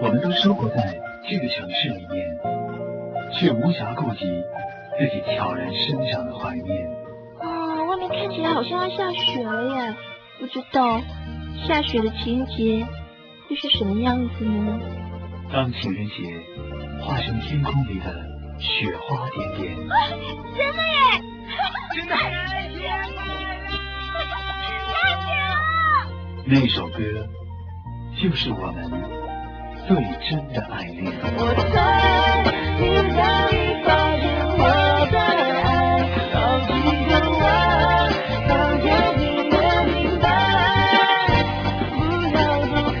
我们都生活在这个城市里面，却无暇顾及自己悄然生长的怀念。啊，外面看起来好像要下雪了耶！不知道下雪的情人节会是什么样子呢？当情人节化成天空里的雪花点点，真的耶！真的。太甜了！那首歌就是我们最真的爱恋。我猜你早已发现我的爱好几个晚，当天你也明白，不要走开，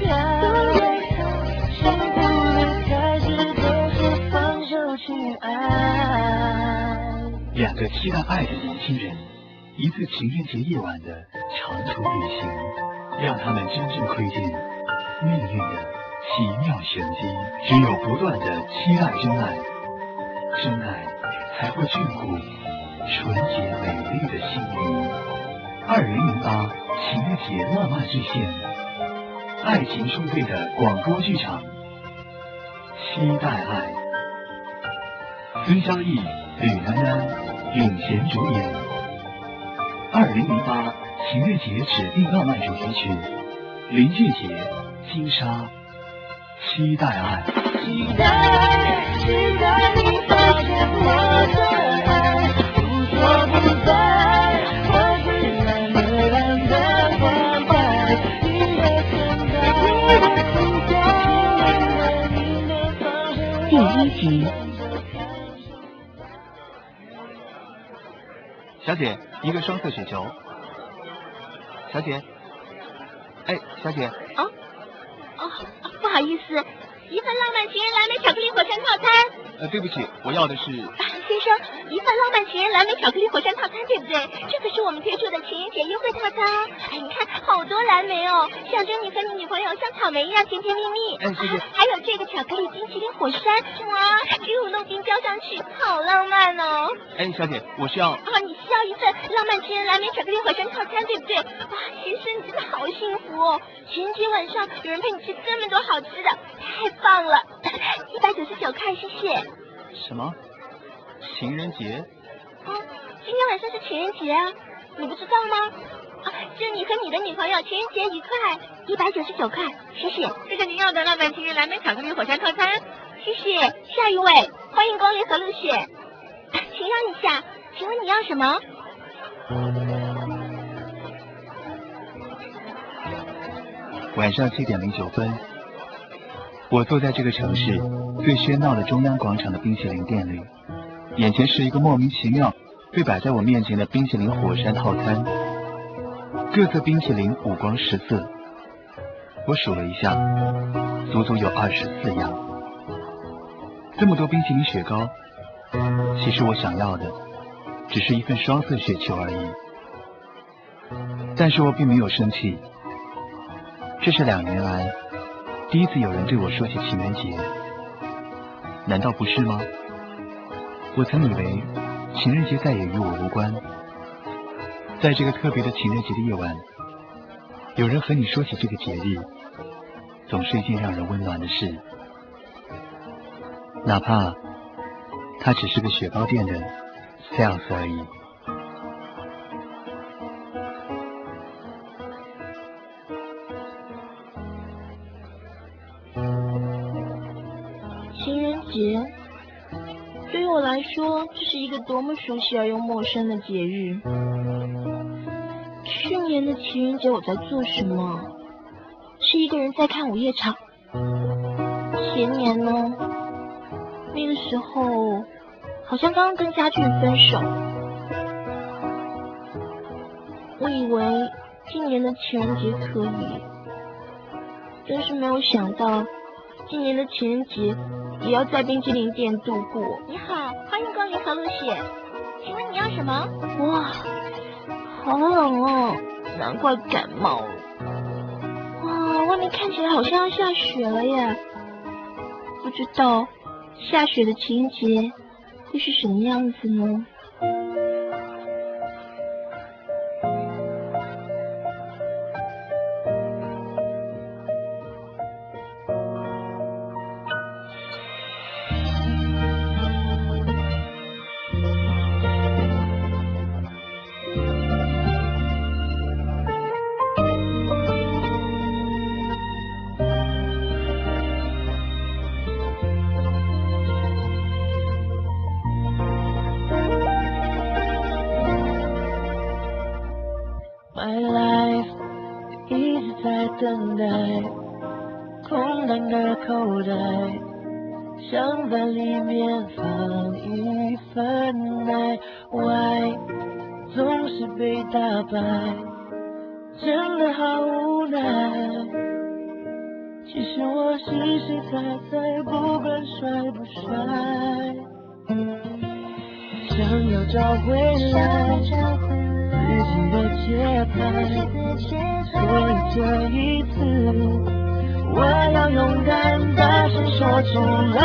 幸福的开始都是放手去爱。两个期待爱的年轻人，一次情人节夜晚的长途旅行，让他们真正窥见命运的奇妙玄机。只有不断的期待真爱，真爱才会眷顾纯洁美丽的心灵。二零零八情人节浪漫巨献，爱情书队的广播剧场，期待爱。孙佳艺、吕楠楠领衔主演。二零零八情人节指定浪漫主题曲，林俊杰、金莎，期待爱。期待，期待你发现我的爱无所不在，我最懒得懒得关怀，你的存在，你的存在，第一集。小姐，一个双色雪球。小姐，哎，小姐，啊啊，不好意思，一份浪漫情人蓝莓巧克力火山套餐。呃，对不起，我要的是。先生，一份浪漫情人蓝莓巧克力火山套餐，对不对？这可是我们推出的情人节优惠套餐。哎，你看，好多蓝莓哦，象征你和你女朋友像草莓一样甜甜蜜蜜。哎，谢谢。还有这个巧克力冰淇淋火山，哇，给我弄冰浇上去，好浪漫哦。哎，小姐，我需要。啊，你需要一份浪漫情人蓝莓巧克力火山套餐，对不对？哇，先生，你真的好幸福哦！情人节晚上有人陪你吃这么多好吃的，太棒了！一百九十九块，谢谢。什么？情人节？啊，今天晚上是情人节啊，你不知道吗？啊，祝你和你的女朋友情人节愉快，一百九十九块，谢谢。这是您要的浪漫情人蓝莓巧克力火山套餐，谢谢。下一位，欢迎光临和路雪，请让一下，请问你要什么？晚上七点零九分，我坐在这个城市最喧闹的中央广场的冰淇淋店里，眼前是一个莫名其妙被摆在我面前的冰淇淋火山套餐，各色冰淇淋五光十色，我数了一下，足足有二十四样。这么多冰淇淋雪糕，其实我想要的只是一份双色雪球而已。但是我并没有生气。这是两年来第一次有人对我说起情人节，难道不是吗？我曾以为情人节再也与我无关，在这个特别的情人节的夜晚，有人和你说起这个节日，总是一件让人温暖的事，哪怕它只是个雪糕店的 sales 而已。对于我来说，这是一个多么熟悉而又陌生的节日。去年的情人节我在做什么？是一个人在看午夜场。前年呢？那个时候好像刚跟家俊分手。我以为今年的情人节可以，真是没有想到，今年的情人节也要在冰淇淋店度过。你好，欢迎光临和路雪，请问你要什么？哇，好冷哦，难怪感冒了。哇，外面看起来好像要下雪了耶，不知道下雪的情节会是什么样子呢？爱，一直在等待，空荡的口袋，想在里面放一份爱。Why 总是被打败，真的好无奈。其实我实实在在，不管帅不帅，想要找回来。己的节拍，所以这一次。我要勇敢大声说出来，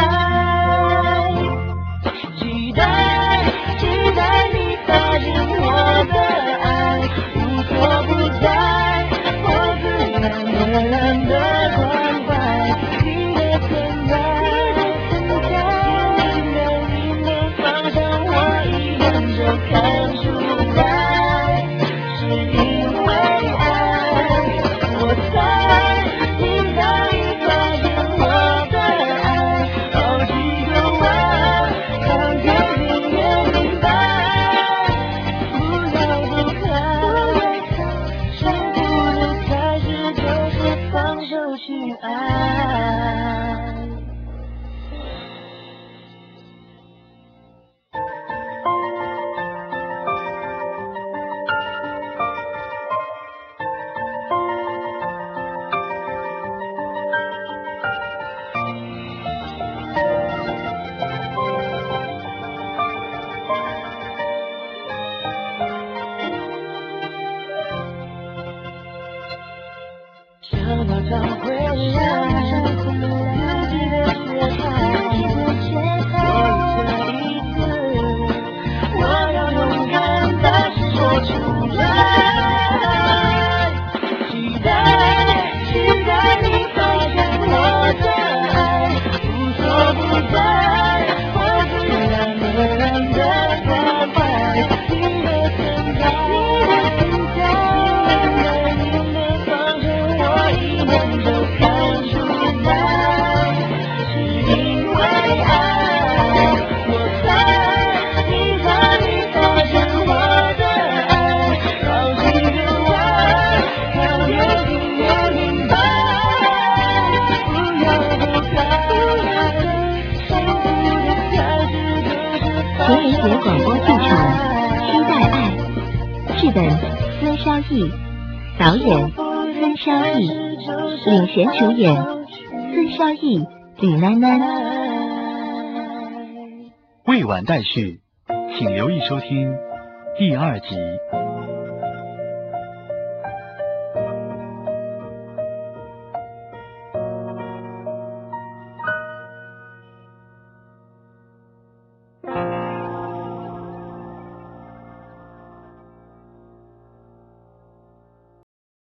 剧本：孙潇逸导演孙沙毅，领衔主演孙沙毅、吕囡囡。未完待续，请留意收听第二集。